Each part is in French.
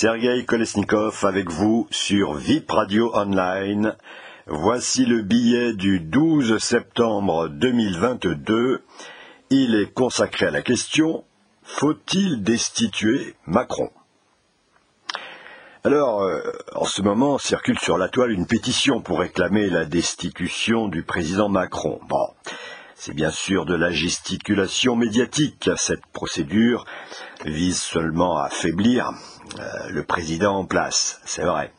Sergei Kolesnikov avec vous sur VIP Radio Online. Voici le billet du 12 septembre 2022. Il est consacré à la question Faut-il destituer Macron? Alors, euh, en ce moment, circule sur la toile une pétition pour réclamer la destitution du président Macron. Bon, c'est bien sûr de la gesticulation médiatique. Cette procédure vise seulement à affaiblir le président en place, c'est vrai.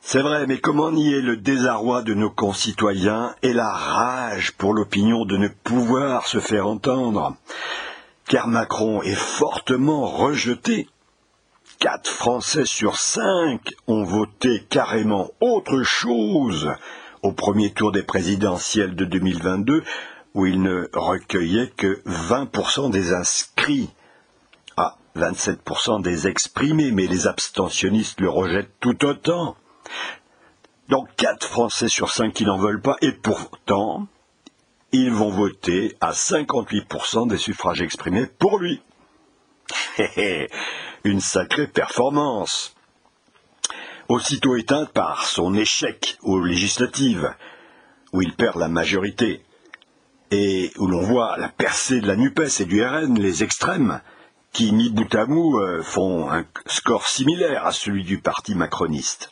C'est vrai, mais comment nier le désarroi de nos concitoyens et la rage pour l'opinion de ne pouvoir se faire entendre? Car Macron est fortement rejeté. Quatre Français sur cinq ont voté carrément autre chose au premier tour des présidentielles de 2022, où il ne recueillait que 20% des inscrits. 27% des exprimés, mais les abstentionnistes le rejettent tout autant. Donc 4 Français sur 5 qui n'en veulent pas, et pourtant, ils vont voter à 58% des suffrages exprimés pour lui. Une sacrée performance. Aussitôt éteinte par son échec aux législatives, où il perd la majorité, et où l'on voit la percée de la NUPES et du RN, les extrêmes, qui, mis bout à bout, euh, font un score similaire à celui du parti macroniste.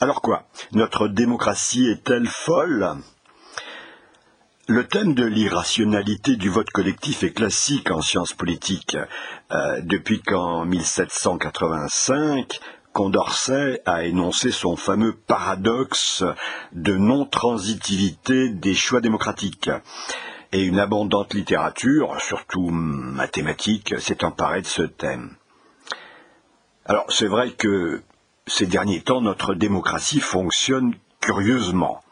Alors quoi Notre démocratie est-elle folle? Le thème de l'irrationalité du vote collectif est classique en sciences politiques, euh, depuis qu'en 1785, Condorcet a énoncé son fameux paradoxe de non-transitivité des choix démocratiques et une abondante littérature, surtout mathématique, s'est emparée de ce thème. Alors c'est vrai que ces derniers temps, notre démocratie fonctionne curieusement.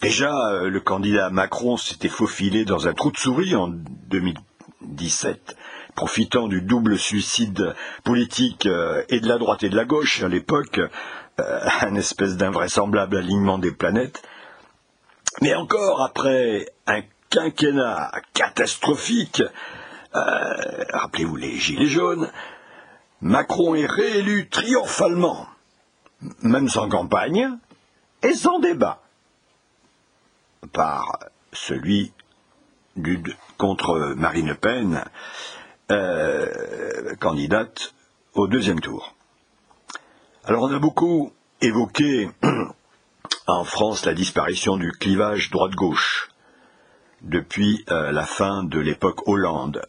Déjà, euh, le candidat Macron s'était faufilé dans un trou de souris en 2017, profitant du double suicide politique euh, et de la droite et de la gauche à l'époque, euh, un espèce d'invraisemblable alignement des planètes. Mais encore après un quinquennat catastrophique, euh, rappelez-vous les Gilets jaunes, Macron est réélu triomphalement, même sans campagne et sans débat, par celui du, contre Marine Le Pen, euh, candidate au deuxième tour. Alors on a beaucoup évoqué en France la disparition du clivage droite-gauche depuis euh, la fin de l'époque Hollande.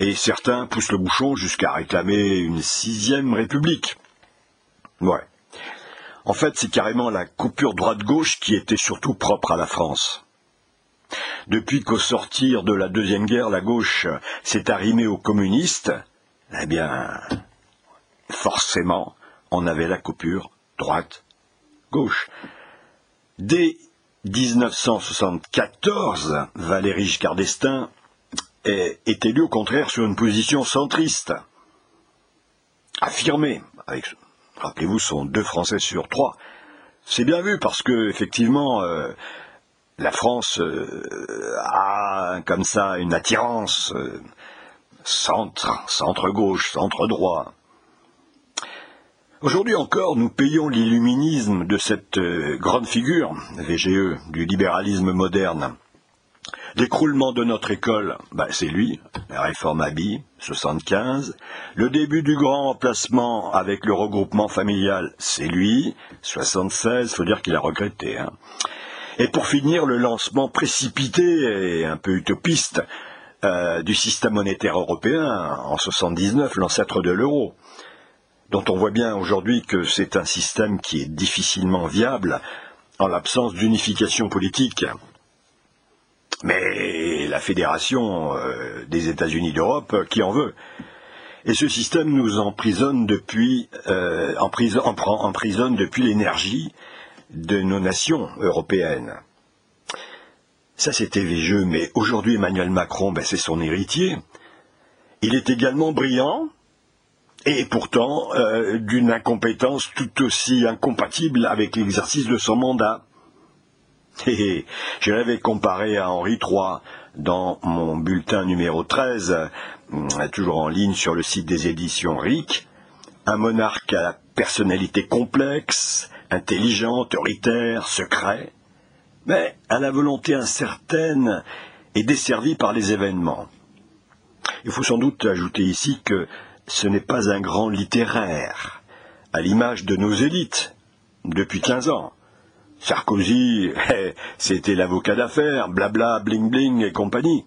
Et certains poussent le bouchon jusqu'à réclamer une sixième république. Ouais. En fait, c'est carrément la coupure droite-gauche qui était surtout propre à la France. Depuis qu'au sortir de la Deuxième Guerre, la gauche s'est arrimée aux communistes, eh bien, forcément, on avait la coupure droite-gauche. Dès 1974, Valéry Giscard d'Estaing est, élu au contraire sur une position centriste, affirmée, avec, rappelez-vous, son deux Français sur trois. C'est bien vu parce que, effectivement, euh, la France euh, a comme ça une attirance euh, centre, centre-gauche, centre-droit. Aujourd'hui encore, nous payons l'illuminisme de cette euh, grande figure, VGE, du libéralisme moderne. L'écroulement de notre école, bah, c'est lui, la réforme Abi, 75. Le début du grand remplacement avec le regroupement familial, c'est lui, 76, faut dire qu'il a regretté. Hein. Et pour finir, le lancement précipité et un peu utopiste euh, du système monétaire européen en 79, l'ancêtre de l'euro dont on voit bien aujourd'hui que c'est un système qui est difficilement viable en l'absence d'unification politique. Mais la fédération euh, des États-Unis d'Europe, qui en veut Et ce système nous emprisonne depuis, euh, emprisonne depuis l'énergie de nos nations européennes. Ça c'était végeux, mais aujourd'hui Emmanuel Macron, ben, c'est son héritier. Il est également brillant, et pourtant euh, d'une incompétence tout aussi incompatible avec l'exercice de son mandat. je l'avais comparé à Henri III dans mon bulletin numéro 13, euh, toujours en ligne sur le site des éditions RIC, un monarque à la personnalité complexe, intelligent, autoritaire, secret, mais à la volonté incertaine et desservie par les événements. Il faut sans doute ajouter ici que ce n'est pas un grand littéraire, à l'image de nos élites, depuis quinze ans. Sarkozy, eh, c'était l'avocat d'affaires, blabla, bling bling et compagnie.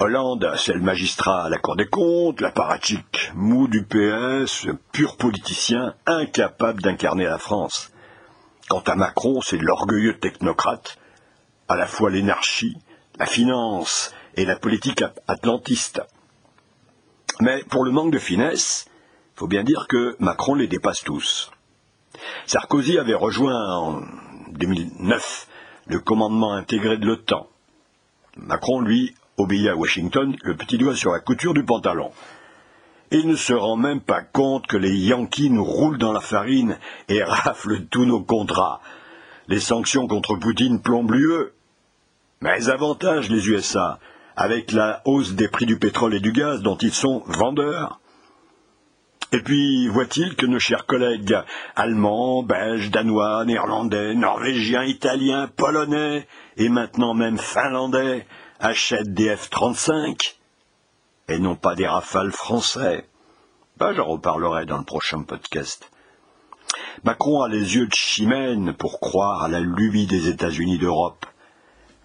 Hollande, c'est le magistrat à la Cour des comptes, l'apparatchik mou du PS, pur politicien, incapable d'incarner la France. Quant à Macron, c'est l'orgueilleux technocrate, à la fois l'énarchie, la finance et la politique atlantiste. Mais pour le manque de finesse, il faut bien dire que Macron les dépasse tous. Sarkozy avait rejoint en 2009 le commandement intégré de l'OTAN. Macron, lui, obéit à Washington, le petit doigt sur la couture du pantalon. Il ne se rend même pas compte que les Yankees nous roulent dans la farine et raflent tous nos contrats. Les sanctions contre Poutine plombent l'UE. Mais avantage les USA, avec la hausse des prix du pétrole et du gaz dont ils sont vendeurs. Et puis, voit-il que nos chers collègues allemands, belges, danois, néerlandais, norvégiens, italiens, polonais, et maintenant même finlandais, achètent des F-35 et non pas des rafales français. Ben, j'en reparlerai dans le prochain podcast. Macron a les yeux de chimène pour croire à la lubie des États-Unis d'Europe.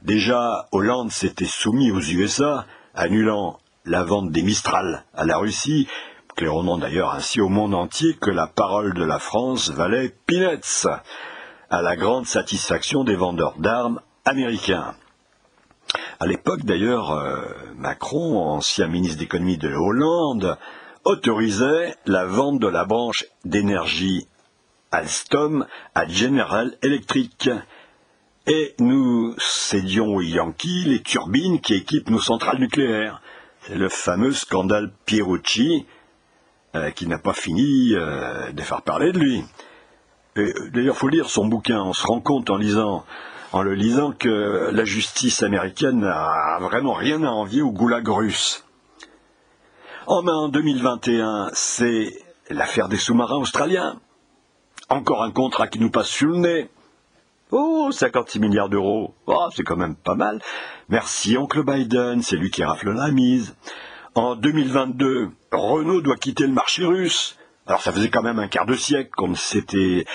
Déjà, Hollande s'était soumis aux USA, annulant la vente des Mistral à la Russie, claironnant d'ailleurs ainsi au monde entier que la parole de la France valait peanuts, à la grande satisfaction des vendeurs d'armes américains. À l'époque, d'ailleurs, euh, Macron, ancien ministre d'économie de Hollande, autorisait la vente de la branche d'énergie Alstom à General Electric. Et nous cédions aux Yankees les turbines qui équipent nos centrales nucléaires. C'est le fameux scandale Pierucci euh, qui n'a pas fini euh, de faire parler de lui. D'ailleurs, il faut lire son bouquin. On se rend compte en lisant en le lisant que la justice américaine n'a vraiment rien à envier au goulag russe. En mai 2021, c'est l'affaire des sous-marins australiens. Encore un contrat qui nous passe sur le nez. Oh, 56 milliards d'euros. Oh, c'est quand même pas mal. Merci, oncle Biden, c'est lui qui rafle la mise. En 2022, Renault doit quitter le marché russe. Alors ça faisait quand même un quart de siècle qu'on s'était,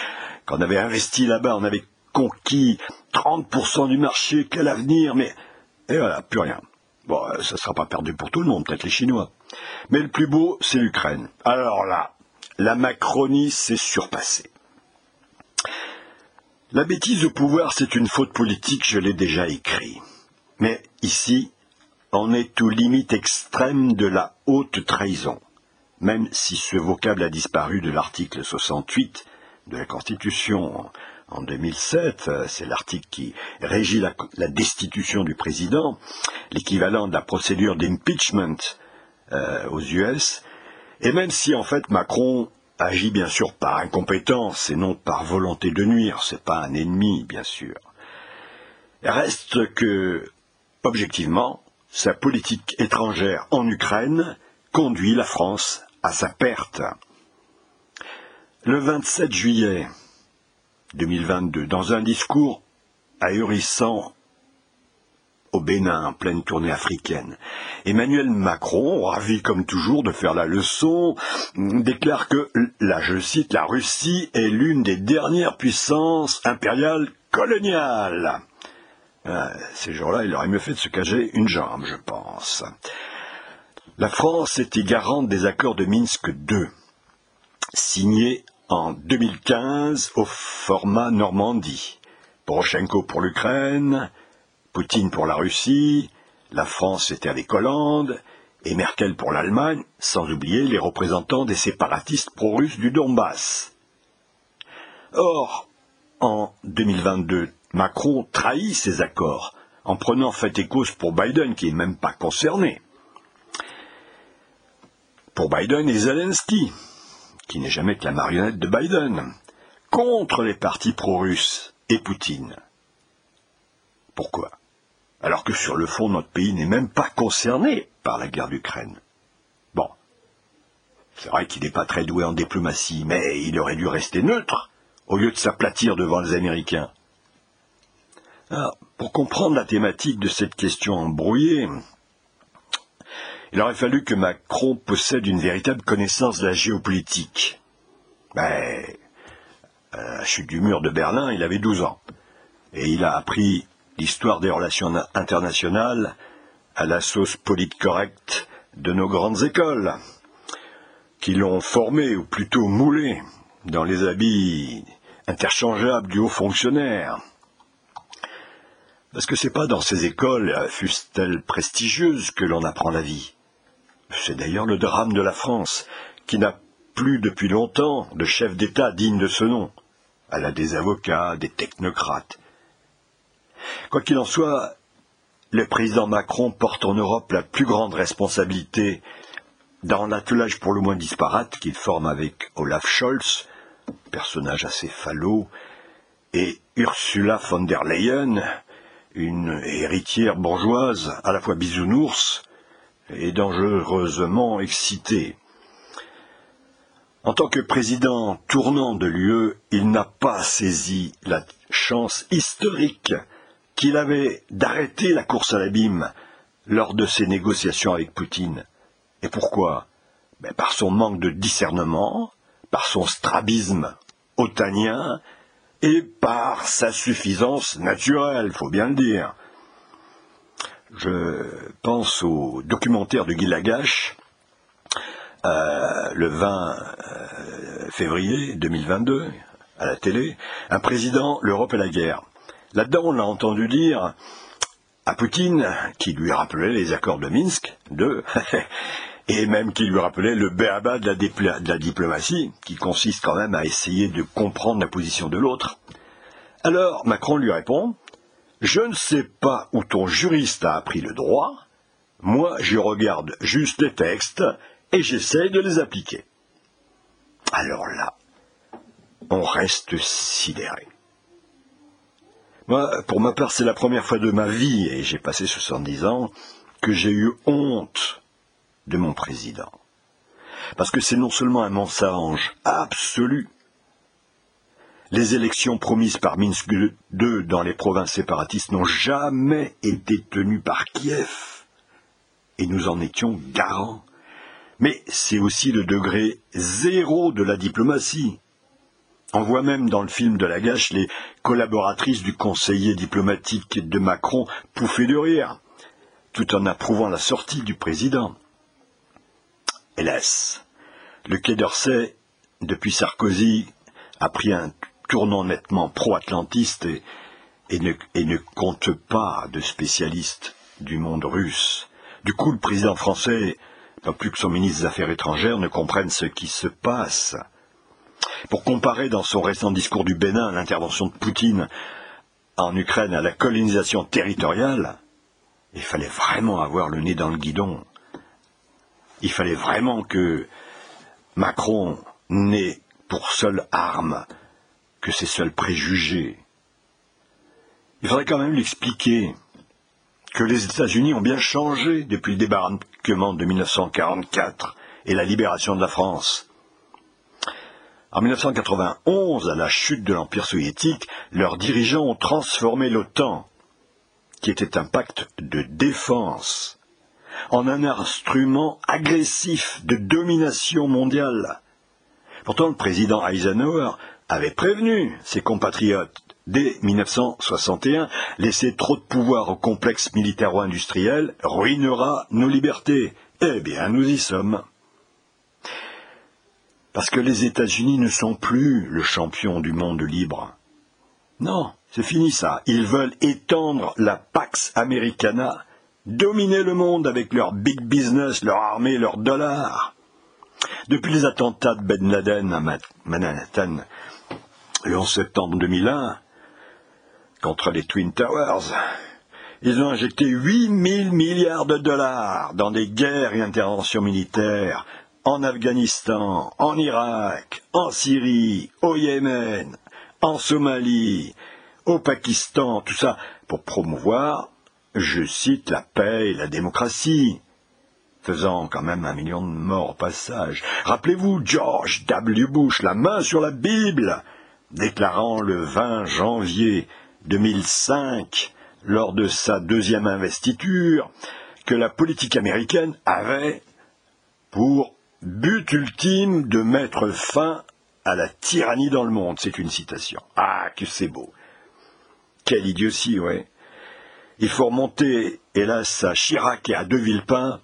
qu'on avait investi là-bas, on avait conquis 30% du marché, quel avenir, mais... Et voilà, plus rien. Bon, euh, ça sera pas perdu pour tout le monde, peut-être les Chinois. Mais le plus beau, c'est l'Ukraine. Alors là, la Macronie s'est surpassée. La bêtise au pouvoir, c'est une faute politique, je l'ai déjà écrit. Mais ici, on est aux limites extrêmes de la haute trahison, même si ce vocable a disparu de l'article 68 de la Constitution en 2007, euh, c'est l'article qui régit la, destitution du président, l'équivalent de la procédure d'impeachment euh, aux US, et même si en fait Macron agit bien sûr par incompétence et non par volonté de nuire, c'est pas un ennemi bien sûr. Reste que, objectivement, sa politique étrangère en Ukraine conduit la France à sa perte. Le 27 juillet, 2022, dans un discours ahurissant au Bénin, en pleine tournée africaine. Emmanuel Macron, ravi comme toujours de faire la leçon, déclare que, là je cite, la Russie est l'une des dernières puissances impériales coloniales. Euh, ces jours-là, il aurait mieux fait de se cacher une jambe, je pense. La France était garante des accords de Minsk II, signés en 2015 au format Normandie? Poroshenko pour l'Ukraine, Poutine pour la Russie, la France était avec Hollande, et Merkel pour l'Allemagne, sans oublier les représentants des séparatistes pro-russes du Donbass. Or, en 2022, Macron trahit ces accords en prenant fait et cause pour Biden, qui n'est même pas concerné. Pour Biden et Zelensky, qui n'est jamais que la marionnette de Biden, contre les partis pro-russes et Poutine. Pourquoi? Alors que sur le fond, notre pays n'est même pas concerné par la guerre d'Ukraine. Bon. C'est vrai qu'il n'est pas très doué en diplomatie, mais il aurait dû rester neutre, au lieu de s'aplatir devant les Américains. Pour comprendre la thématique de cette question embrouillée, il aurait fallu que Macron possède une véritable connaissance de la géopolitique. Ben, à la chute du mur de Berlin, il avait 12 ans. Et il a appris l'histoire des relations internationales à la sauce correcte de nos grandes écoles, qui l'ont formé, ou plutôt moulé, dans les habits interchangeables du haut fonctionnaire. Parce que c'est pas dans ces écoles, fussent-elles prestigieuses, que l'on apprend la vie. C'est d'ailleurs le drame de la France, qui n'a plus depuis longtemps de chef d'État digne de ce nom. Elle a des avocats, des technocrates. Quoi qu'il en soit, le président Macron porte en Europe la plus grande responsabilité dans l'attelage pour le moins disparate qu'il forme avec Olaf Scholz, personnage assez falot, et Ursula von der Leyen, une héritière bourgeoise à la fois bisounours et dangereusement excitée. En tant que président tournant de l'UE, il n'a pas saisi la chance historique qu'il avait d'arrêter la course à l'abîme lors de ses négociations avec Poutine. Et pourquoi? Ben Par son manque de discernement, par son strabisme otanien et par sa suffisance naturelle, faut bien le dire. Je pense au documentaire de Guy Lagache, euh, le 20 euh, février 2022, à la télé, un président, l'Europe et la guerre. Là-dedans, on l'a entendu dire à Poutine, qui lui rappelait les accords de Minsk, de, et même qui lui rappelait le béaba de la diplomatie, qui consiste quand même à essayer de comprendre la position de l'autre. Alors Macron lui répond Je ne sais pas où ton juriste a appris le droit, moi je regarde juste les textes et j'essaie de les appliquer. Alors là, on reste sidéré. Pour ma part, c'est la première fois de ma vie, et j'ai passé 70 ans, que j'ai eu honte de mon président. Parce que c'est non seulement un mensonge absolu, les élections promises par Minsk II dans les provinces séparatistes n'ont jamais été tenues par Kiev. Et nous en étions garants. Mais c'est aussi le degré zéro de la diplomatie. On voit même dans le film de la gâche les collaboratrices du conseiller diplomatique de Macron pouffer de rire, tout en approuvant la sortie du président. Hélas, le Quai d'Orsay, depuis Sarkozy, a pris un tournant nettement pro-atlantiste et, ne, compte pas de spécialistes du monde russe. Du coup, le président français, pas plus que son ministre des Affaires étrangères, ne comprennent ce qui se passe. Pour comparer dans son récent discours du Bénin l'intervention de Poutine en Ukraine à la colonisation territoriale, il fallait vraiment avoir le nez dans le guidon. Il fallait vraiment que Macron n'ait pour seule arme que ses seuls préjugés. Il faudrait quand même l'expliquer que les États-Unis ont bien changé depuis le débarquement de 1944 et la libération de la France. En 1991, à la chute de l'Empire soviétique, leurs dirigeants ont transformé l'OTAN, qui était un pacte de défense, en un instrument agressif de domination mondiale. Pourtant, le président Eisenhower avait prévenu ses compatriotes dès 1961, laisser trop de pouvoir au complexe militaro-industriel ruinera nos libertés. Eh bien, nous y sommes. Parce que les États-Unis ne sont plus le champion du monde libre. Non, c'est fini ça. Ils veulent étendre la Pax Americana, dominer le monde avec leur big business, leur armée, leurs dollars. Depuis les attentats de Ben Laden à Manhattan, le 11 septembre 2001, contre les Twin Towers, ils ont injecté 8 000 milliards de dollars dans des guerres et interventions militaires en Afghanistan, en Irak, en Syrie, au Yémen, en Somalie, au Pakistan, tout ça pour promouvoir, je cite, la paix et la démocratie. faisant quand même un million de morts au passage. Rappelez-vous George W. Bush, la main sur la Bible, déclarant le 20 janvier 2005, lors de sa deuxième investiture, que la politique américaine avait pour but ultime de mettre fin à la tyrannie dans le monde. C'est une citation. Ah, que c'est beau. Quelle idiotie, ouais. Il faut remonter, hélas, à Chirac et à De Villepin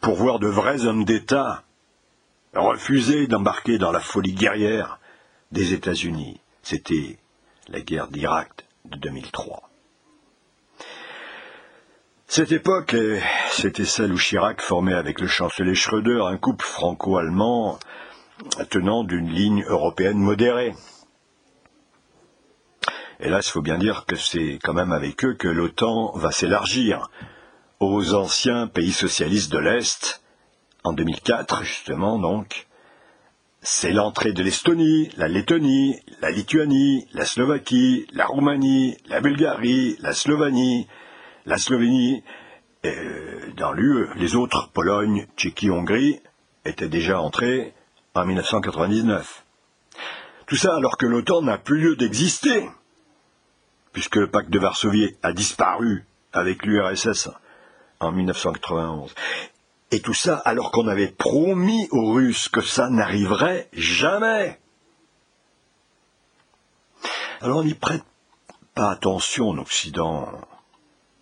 pour voir de vrais hommes d'État refuser d'embarquer dans la folie guerrière des États-Unis. C'était la guerre d'Irak de 2003. Cette époque, c'était celle où Chirac formait avec le chancelier Schröder un couple franco-allemand tenant d'une ligne européenne modérée. Là, il faut bien dire que c'est quand même avec eux que l'OTAN va s'élargir aux anciens pays socialistes de l'Est, en 2004 justement donc. C'est l'entrée de l'Estonie, la Lettonie, la Lituanie, la Slovaquie, la Roumanie, la Bulgarie, la Slovanie, la Slovénie, euh, dans l'UE. Les autres, Pologne, Tchéquie, Hongrie, étaient déjà entrés en 1999. Tout ça alors que l'OTAN n'a plus lieu d'exister, puisque le pacte de Varsovie a disparu avec l'URSS en 1991. Et tout ça alors qu'on avait promis aux Russes que ça n'arriverait jamais. Alors on n'y prête pas attention en Occident,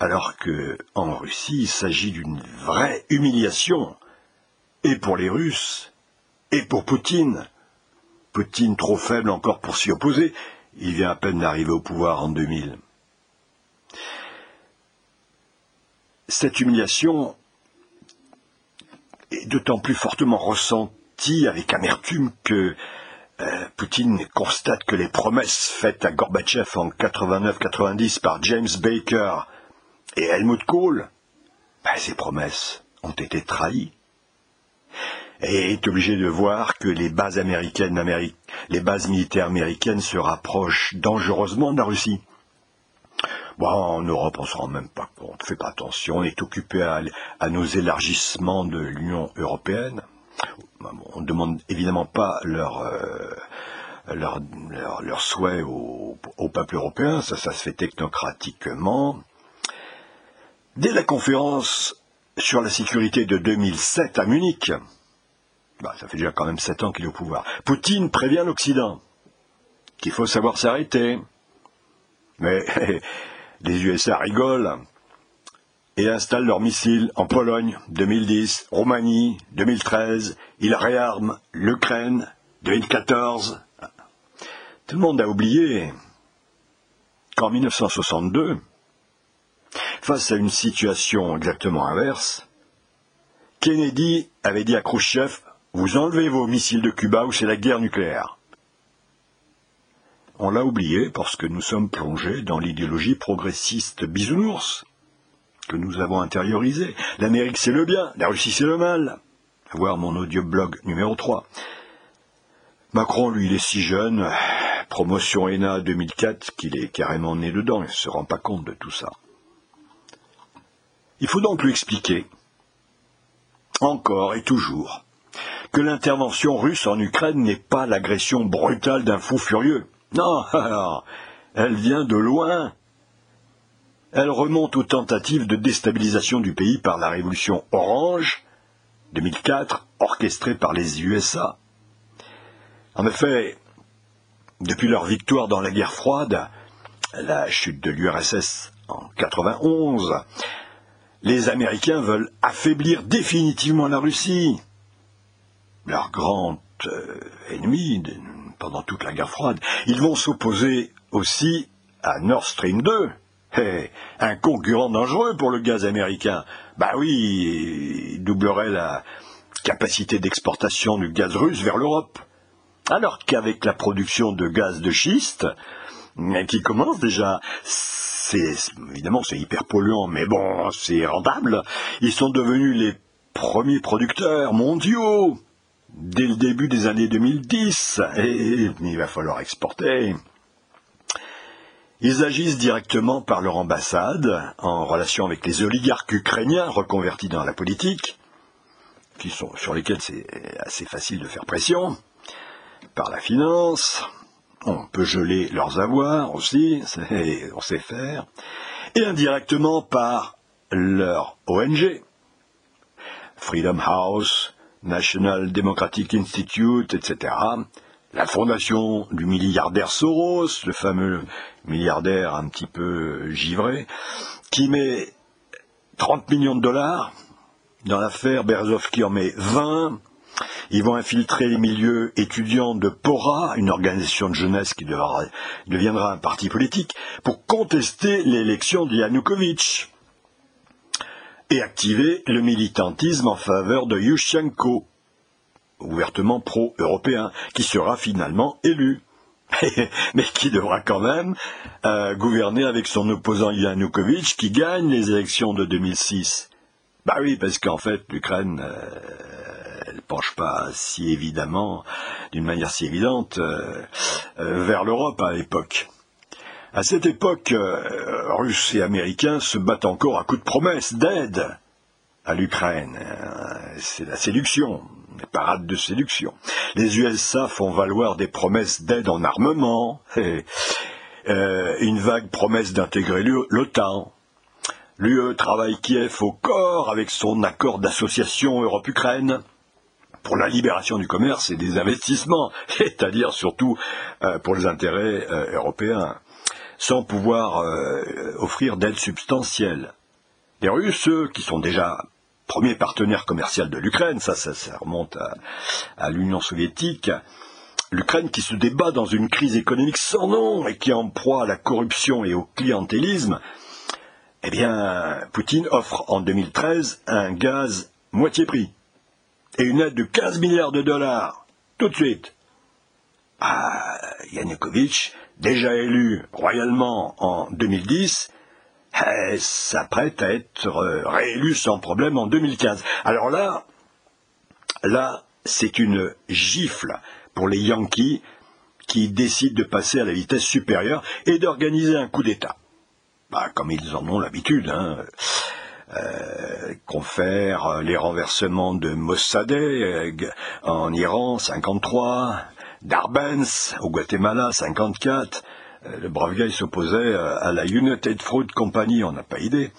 alors que en Russie il s'agit d'une vraie humiliation, et pour les Russes, et pour Poutine. Poutine trop faible encore pour s'y opposer, il vient à peine d'arriver au pouvoir en 2000. Cette humiliation est d'autant plus fortement ressentie avec amertume que euh, Poutine constate que les promesses faites à Gorbatchev en 89-90 par James Baker et Helmut Kohl, ben, ces promesses ont été trahies et est obligé de voir que les bases américaines, les bases militaires américaines se rapprochent dangereusement de la Russie. Bon, en Europe, on se rend même pas compte, on ne fait pas attention, on est occupé à, nos élargissements de l'Union européenne. On ne demande évidemment pas leur, euh, leur, leur, souhait au, au, peuple européen, ça, ça se fait technocratiquement. Dès la conférence sur la sécurité de 2007 à Munich, bah, ça fait déjà quand même sept ans qu'il est au pouvoir. Poutine prévient l'Occident qu'il faut savoir s'arrêter. Mais les USA rigolent et installent leurs missiles en Pologne 2010, Roumanie 2013, ils réarment l'Ukraine 2014. Tout le monde a oublié qu'en 1962, face à une situation exactement inverse, Kennedy avait dit à Khrushchev vous enlevez vos missiles de Cuba ou c'est la guerre nucléaire. On l'a oublié parce que nous sommes plongés dans l'idéologie progressiste bisounours que nous avons intériorisée. L'Amérique c'est le bien, la Russie c'est le mal. Voir mon audioblog numéro 3. Macron, lui, il est si jeune, promotion ENA 2004, qu'il est carrément né dedans, il ne se rend pas compte de tout ça. Il faut donc lui expliquer, encore et toujours, que l'intervention russe en Ukraine n'est pas l'agression brutale d'un fou furieux. Non, elle vient de loin. Elle remonte aux tentatives de déstabilisation du pays par la révolution orange 2004, orchestrée par les USA. En effet, depuis leur victoire dans la guerre froide, la chute de l'URSS en 91, les Américains veulent affaiblir définitivement la Russie leur grand euh, ennemi pendant toute la guerre froide, ils vont s'opposer aussi à Nord Stream 2, un concurrent dangereux pour le gaz américain. Bah oui, il doublerait la capacité d'exportation du gaz russe vers l'Europe. Alors qu'avec la production de gaz de schiste, qui commence déjà, évidemment c'est hyper polluant, mais bon, c'est rentable. Ils sont devenus les premiers producteurs mondiaux dès le début des années 2010, et il va falloir exporter. Ils agissent directement par leur ambassade, en relation avec les oligarques ukrainiens reconvertis dans la politique, qui sont, sur lesquels c'est assez facile de faire pression, par la finance, on peut geler leurs avoirs aussi, on sait faire, et indirectement par leur ONG, Freedom House, National Democratic Institute, etc., la fondation du milliardaire Soros, le fameux milliardaire un petit peu givré, qui met 30 millions de dollars dans l'affaire, Berezovski en met 20, ils vont infiltrer les milieux étudiants de PORA, une organisation de jeunesse qui deviendra un parti politique, pour contester l'élection de Yanukovych et activer le militantisme en faveur de Yushchenko, ouvertement pro-européen, qui sera finalement élu. mais qui devra quand même euh, gouverner avec son opposant Yanukovych qui gagne les élections de 2006. Bah oui, parce qu'en fait, l'Ukraine, euh, elle penche pas si évidemment, d'une manière si évidente, euh, vers l'Europe à l'époque. À cette époque, Russes et Américains se battent encore à coups de promesses, d'aide à l'Ukraine. C'est la séduction des parades de séduction. Les USA font valoir des promesses d'aide en armement, euh, une vague promesse d'intégrer l'OTAN. L'UE travaille Kiev au corps avec son accord d'association Europe-Ukraine pour la libération du commerce et des investissements, c'est-à-dire surtout euh, pour les intérêts euh, européens, sans pouvoir offrir d'aide substantielle. Les Russes, qui sont déjà premier partenaire commercial de l'Ukraine, ça, ça, remonte à, l'Union soviétique, l'Ukraine qui se débat dans une crise économique sans nom et qui est en proie à la corruption et au clientélisme, eh bien, Poutine offre en 2013 un gaz moitié prix et une aide de 15 milliards de dollars, tout de suite. Ah, Yanukovych, déjà élu royalement en 2010, eh, s'apprête à être euh, réélu sans problème en 2015. Alors là, là, c'est une gifle pour les Yankees qui décident de passer à la vitesse supérieure et d'organiser un coup d'État. Bah, comme ils en ont l'habitude, hein. Euh, confère les renversements de Mossadegh en Iran 53, d'Arbens au Guatemala 54, euh, le brave gars s'opposait euh, à la United Fruit Company, on n'a pas idée.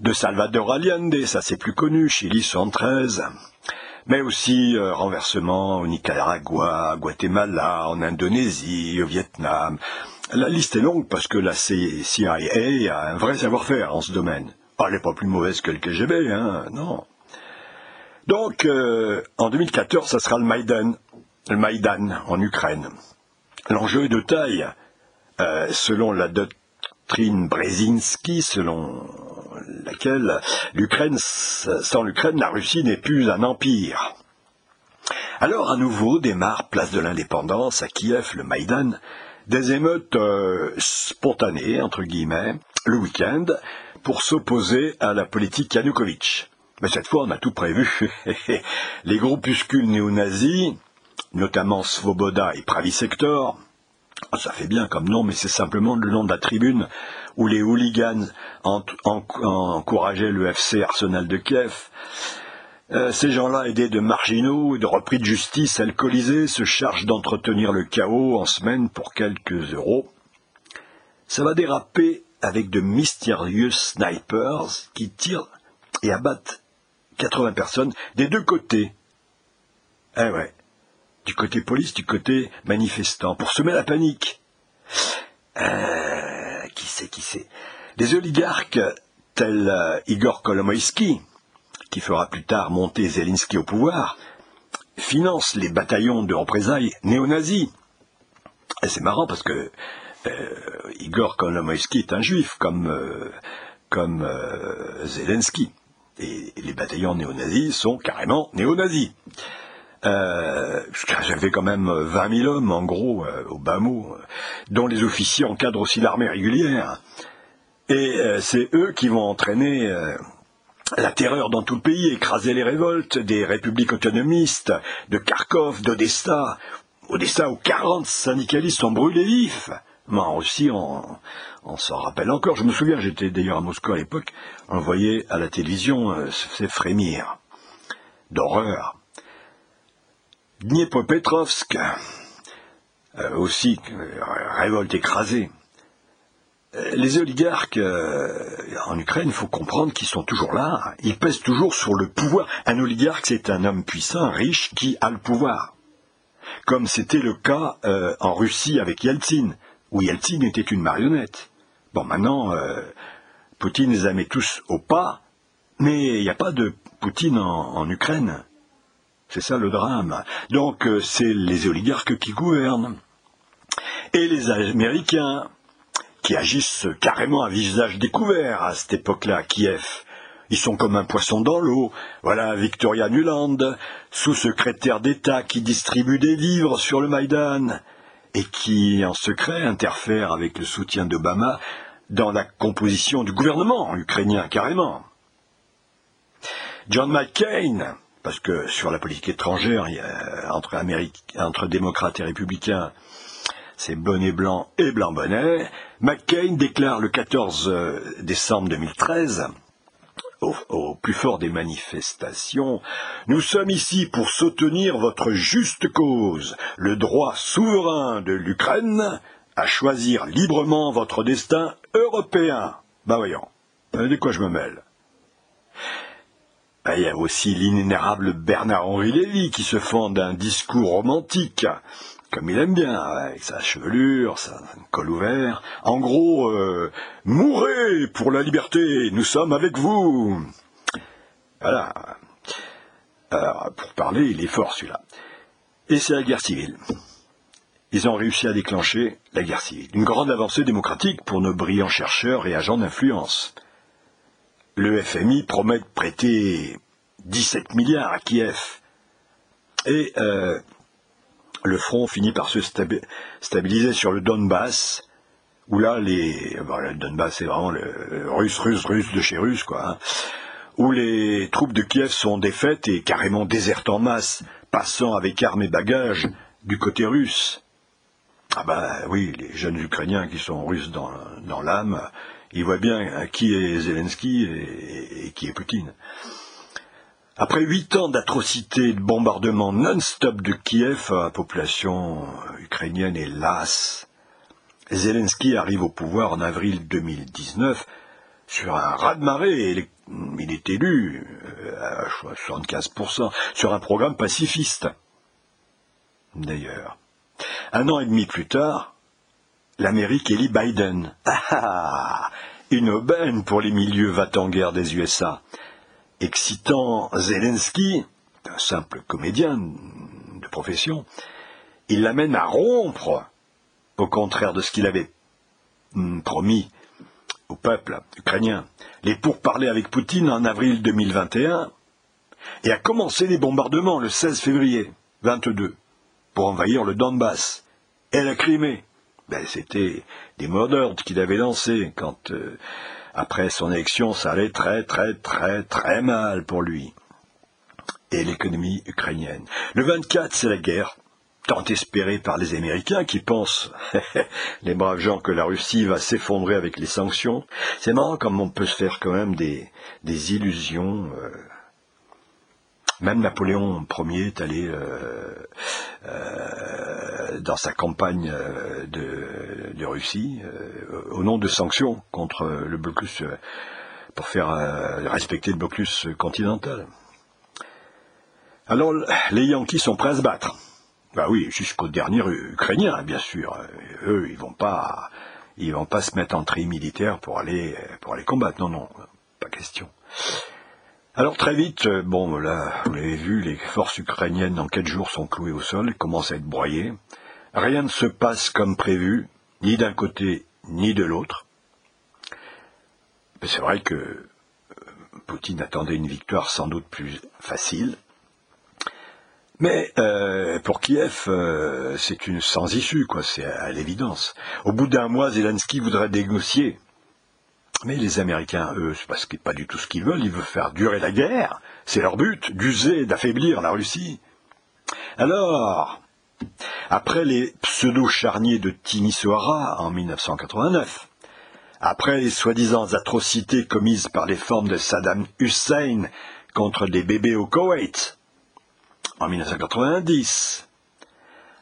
De Salvador Allende, ça c'est plus connu, Chili 113. Mais aussi euh, renversement au Nicaragua, Guatemala, en Indonésie, au Vietnam. La liste est longue parce que la CIA a un vrai savoir-faire en ce domaine. elle n'est pas plus mauvaise que le KGB, hein, non. Donc, en 2014, ça sera le Maïdan, le Maïdan en Ukraine. L'enjeu est de taille. Euh, selon la doctrine Brzezinski, selon laquelle l'Ukraine, sans l'Ukraine, la Russie n'est plus un empire. Alors à nouveau démarre place de l'indépendance à Kiev, le Maïdan, des émeutes euh, spontanées, entre guillemets, le week-end, pour s'opposer à la politique Yanukovych. Mais cette fois, on a tout prévu. Les groupuscules néo-nazis, notamment Svoboda et Pravi Sector, ah, ça fait bien comme nom, mais c'est simplement le nom de la tribune où les hooligans encourageaient le FC Arsenal de Kiev. Euh, ces gens-là, aidés de marginaux et de repris de justice alcoolisés, se chargent d'entretenir le chaos en semaine pour quelques euros. Ça va déraper avec de mystérieux snipers qui tirent et abattent 80 personnes des deux côtés. Eh ouais, du côté police, du côté manifestant, pour semer la panique. Euh, qui sait, qui sait Des oligarques tels euh, Igor Kolomoïski, qui fera plus tard monter Zelensky au pouvoir, financent les bataillons de représailles néo-nazis. Et c'est marrant parce que euh, Igor Kolomoïski est un juif, comme, comme Zelensky. Et les bataillons néo-nazis sont carrément néo-nazis. Euh, j'avais quand même 20 000 hommes, en gros, euh, au bas mot, euh, dont les officiers encadrent aussi l'armée régulière. Et c'est eux qui vont entraîner la terreur dans tout le pays, écraser les révoltes des républiques autonomistes, de Kharkov, d'Odessa, Odessa où 40 syndicalistes ont brûlé vifs. Mais en Russie, on, on s'en rappelle encore. Je me souviens, j'étais d'ailleurs à Moscou à l'époque, on voyait à la télévision, se faisait frémir d'horreur. Dniepropetrovsk, euh, aussi révolte écrasée. Les oligarques en Ukraine, il faut comprendre qu'ils sont toujours là. Ils pèsent toujours sur le pouvoir. Un oligarque, c'est un homme puissant, riche, qui a le pouvoir. Comme c'était le cas en Russie avec Yeltsin, où Yeltsin était une marionnette. Bon, maintenant, Poutine les a mis tous au pas, mais il n'y a pas de Poutine en, Ukraine. C'est ça le drame. Donc euh, c'est les oligarques qui gouvernent. Et les Américains, qui agissent carrément à visage découvert à cette époque-là à Kiev. Ils sont comme un poisson dans l'eau. Voilà Victoria Nuland, sous-secrétaire d'État qui distribue des livres sur le Maïdan et qui, en secret, interfère avec le soutien d'Obama dans la composition du gouvernement ukrainien, carrément. John McCain, parce que sur la politique étrangère, entre, entre démocrates et républicains, c'est bonnet blanc et blanc bonnet. McCain déclare le 14 euh, décembre 2013, au, plus fort des manifestations, Nous sommes ici pour soutenir votre juste cause, le droit souverain de l'Ukraine à choisir librement votre destin européen. Ben voyons, de quoi je me mêle ben, Il y a aussi l'inénérable Bernard-Henri Lévy qui se fend d'un discours romantique, comme il aime bien, avec sa chevelure, sa col ouvert. En gros, euh, mourrez pour la liberté, nous sommes avec vous. Voilà. Alors, pour parler, il est fort celui-là. Et c'est la guerre civile ils ont réussi à déclencher la guerre civile. Une grande avancée démocratique pour nos brillants chercheurs et agents d'influence. Le FMI promet de prêter 17 milliards à Kiev. Et euh, le front finit par se stabiliser sur le Donbass, où là, les, le Donbass, c'est vraiment le russe, russe, russe de chez russe, quoi. Hein, où les troupes de Kiev sont défaites et carrément désertent en masse, passant avec armes et bagages du côté russe. Ah ben oui, les jeunes Ukrainiens qui sont russes dans, l'âme, ils voient bien qui est Zelensky et, qui est Poutine. Après huit ans d'atrocités et de bombardements non-stop de Kiev, la population ukrainienne est lasse. Zelensky arrive au pouvoir en avril 2019 sur un raz-de-marée. Il est élu euh, à 75% sur un programme pacifiste. D'ailleurs. Un an et demi plus tard, l'Amérique élit Biden. Ah, ah, une aubaine pour les milieux va-t-en-guerre des USA. Excitant Zelensky, un simple comédien de profession, il l'amène à rompre, au contraire de ce qu'il avait hmm, promis au peuple ukrainien, les pourparlers avec Poutine en avril 2021, et a commencé les bombardements le 16 février 22 pour envahir le Donbass et la Crimée. Ben, C'était des mots d'ordre qu'il avait lancés quand, euh, après son élection, ça allait très très très très mal pour lui. Et l'économie ukrainienne. Le 24, c'est la guerre, tant espérée par les Américains qui pensent, les braves gens, que la Russie va s'effondrer avec les sanctions. C'est marrant comme on peut se faire quand même des, des illusions. Euh, même Napoléon Ier est allé euh, euh, dans sa campagne euh, de, Russie au nom de sanctions contre le blocus pour faire respecter le blocus continental. Alors les Yankees sont prêts à se battre. Bah oui, jusqu'au dernier Ukrainien, bien sûr. eux, ils vont pas, ils vont pas se mettre en tri militaire pour aller pour aller combattre. Non, non, pas question. Alors très vite, euh, bon là, vous l'avez vu, les forces ukrainiennes en quatre jours sont clouées au sol, commencent à être broyées. Rien ne se passe comme prévu, ni d'un côté ni de l'autre. C'est vrai que euh, Poutine attendait une victoire sans doute plus facile. Mais euh, pour Kiev, c'est une sans issue, quoi. C'est à l'évidence. Au bout d'un mois, Zelensky voudrait négocier mais les Américains, eux, c'est pas du tout ce qu'ils veulent, ils veulent faire durer la guerre. C'est leur but, d'user, d'affaiblir la Russie. Alors, après les pseudo-charniers de Timisoara en 1989, après les soi-disant atrocités commises par les formes de Saddam Hussein contre des bébés au Koweït en 1990.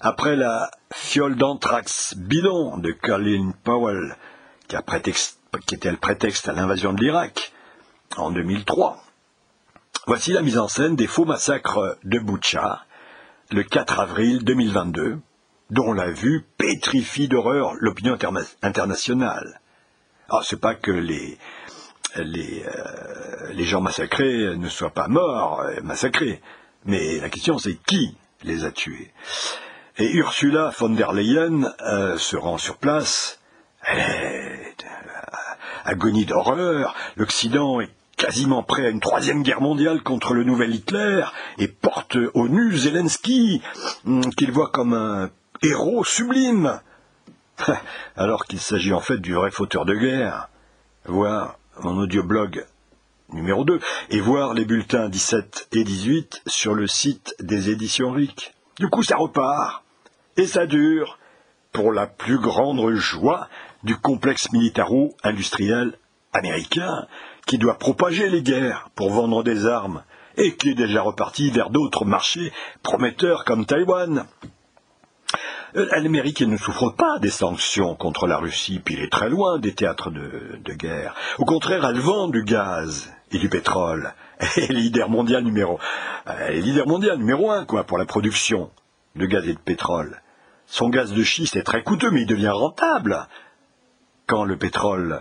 Après la fiole d'anthrax bidon de Colin Powell, qui, a qui était le prétexte à l'invasion de l'Irak, en 2003. Voici la mise en scène des faux massacres de Boucha, le 4 avril 2022, dont la vue pétrifie d'horreur l'opinion internationale. Alors, c'est pas que les, euh, les gens massacrés ne soient pas morts, euh, massacrés, mais la question c'est qui les a tués? Et Ursula von der Leyen euh, se rend sur place. Agonie d'horreur. L'Occident est quasiment prêt à une troisième guerre mondiale contre le nouvel Hitler et porte au nu Zelensky, hum, qu'il voit comme un héros sublime, alors qu'il s'agit en fait du vrai fauteur de guerre. Voir mon audioblog numéro 2 et voir les bulletins 17 et 18 sur le site des éditions RIC. Du coup, ça repart et ça dure pour la plus grande joie du complexe militaro-industriel américain qui doit propager les guerres pour vendre des armes et qui est déjà reparti vers d'autres marchés prometteurs comme Taïwan. Euh, L'Amérique ne souffre pas des sanctions contre la Russie, puis il est très loin des théâtres de, guerre. Au contraire, elle vend du gaz et du pétrole. Elle est leader mondial numéro, elle est leader mondial numéro un, quoi, pour la production de gaz et de pétrole. Son gaz de schiste est très coûteux, mais il devient rentable quand le pétrole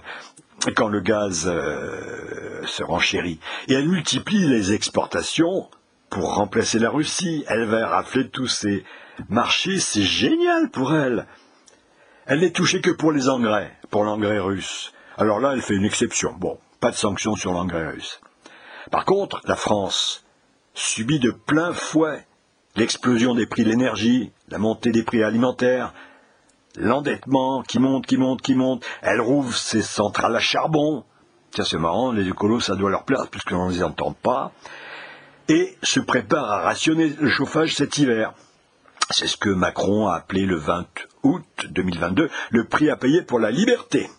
quand le gaz euh, se renchérit. Et elle multiplie les exportations pour remplacer la Russie. Elle va rafler tous ces marchés, c'est génial pour elle. Elle n'est touchée que pour les engrais, pour l'engrais russe. Alors là, elle fait une exception. Bon, pas de sanctions sur l'engrais russe. Par contre, la France subit de plein fouet l'explosion des prix de l'énergie, la montée des prix alimentaires, l'endettement qui monte, qui monte, qui monte. Elle rouvre ses centrales à charbon. Tiens, c'est marrant, les écolos, ça doit leur plaire, puisqu'on ne les entend pas. Et se prépare à rationner le chauffage cet hiver. C'est ce que Macron a appelé le 20 août 2022 le prix à payer pour la liberté.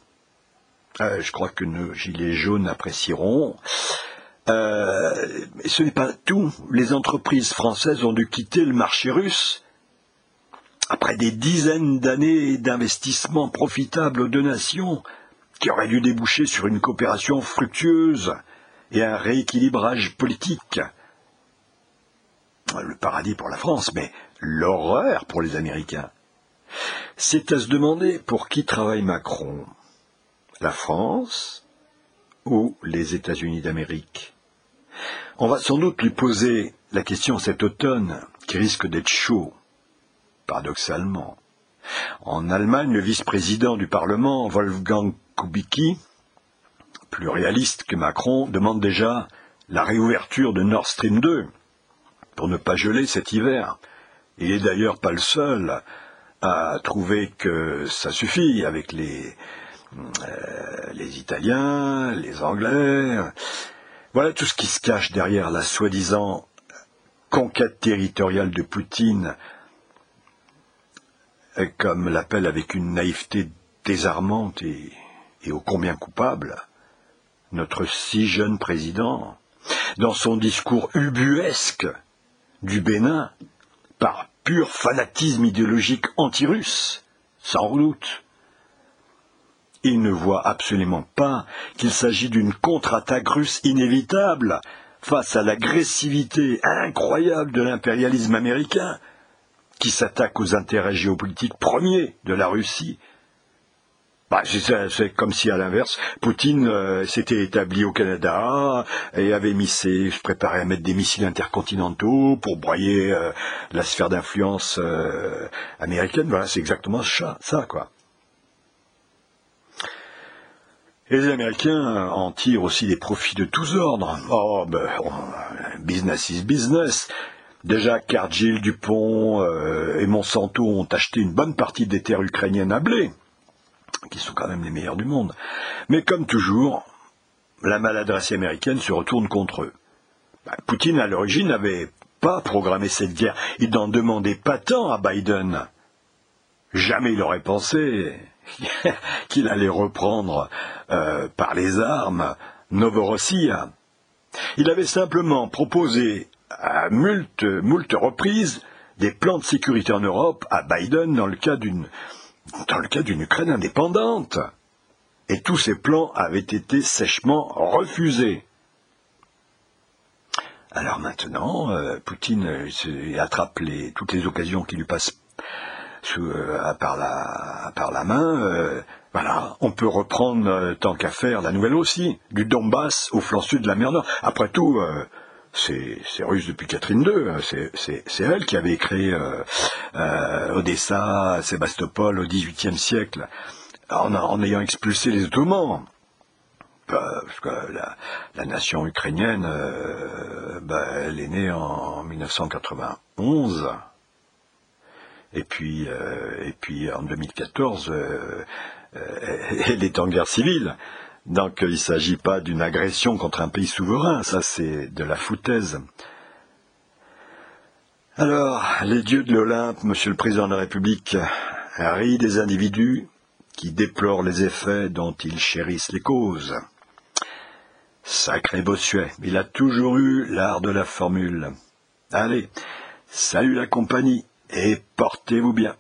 Euh, je crois que nos gilets jaunes apprécieront. Euh, mais ce n'est pas tout. Les entreprises françaises ont dû quitter le marché russe après des dizaines d'années d'investissements profitables aux deux nations, qui auraient dû déboucher sur une coopération fructueuse et un rééquilibrage politique. Le paradis pour la France, mais l'horreur pour les Américains. C'est à se demander pour qui travaille Macron. La France ou les États-Unis d'Amérique? On va sans doute lui poser la question cet automne, qui risque d'être chaud paradoxalement. En Allemagne, le vice-président du Parlement, Wolfgang Kubicki, plus réaliste que Macron, demande déjà la réouverture de Nord Stream 2 pour ne pas geler cet hiver. Il est d'ailleurs pas le seul à trouver que ça suffit avec euh, les Italiens, les Anglais. Voilà tout ce qui se cache derrière la soi-disant conquête territoriale de Poutine comme l'appelle avec une naïveté désarmante et, ô combien coupable, notre si jeune président, dans son discours ubuesque du Bénin, par pur fanatisme idéologique anti-russe, sans doute. Il ne voit absolument pas qu'il s'agit d'une contre-attaque russe inévitable face à l'agressivité incroyable de l'impérialisme américain, qui s'attaque aux intérêts géopolitiques premiers de la Russie. Bah, c'est comme si, à l'inverse, Poutine euh, s'était établi au Canada et avait mis ses, se préparait à mettre des missiles intercontinentaux pour broyer euh, la sphère d'influence euh, américaine. Voilà, c'est exactement ça, ça, quoi. Et les Américains en tirent aussi des profits de tous ordres. Oh, ben, business is business. Déjà, Cargill, Dupont euh, et Monsanto ont acheté une bonne partie des terres ukrainiennes à blé, qui sont quand même les meilleures du monde. Mais comme toujours, la maladresse américaine se retourne contre eux. Bah, Poutine, à l'origine, n'avait pas programmé cette guerre. Il n'en demandait pas tant à Biden. Jamais il aurait pensé qu'il allait reprendre euh, par les armes Novorossiya. Il avait simplement proposé à moult, moult reprises des plans de sécurité en Europe à Biden dans le cas d'une dans le cas d'une Ukraine indépendante. Et tous ces plans avaient été sèchement refusés. Alors maintenant, euh, Poutine euh, attrape les, toutes les occasions qui lui passent sous, euh, par, la, par la main. voilà, on peut reprendre tant qu'à faire la nouvelle aussi, du Donbass au flanc sud de la mer Nord. Après tout, c'est russe depuis Catherine II. Hein. C'est elle qui avait créé Odessa, Sébastopol au XVIIIe siècle, en, ayant expulsé les Ottomans parce que la, nation ukrainienne, euh, ben, elle est née en 1991. Et puis, euh, et puis en 2014, euh, elle est en guerre civile. Donc il ne s'agit pas d'une agression contre un pays souverain, ça c'est de la foutaise. Alors, les dieux de l'Olympe, Monsieur le Président de la République, rient des individus qui déplorent les effets dont ils chérissent les causes. Sacré Bossuet, il a toujours eu l'art de la formule. Allez, salut la compagnie et portez-vous bien.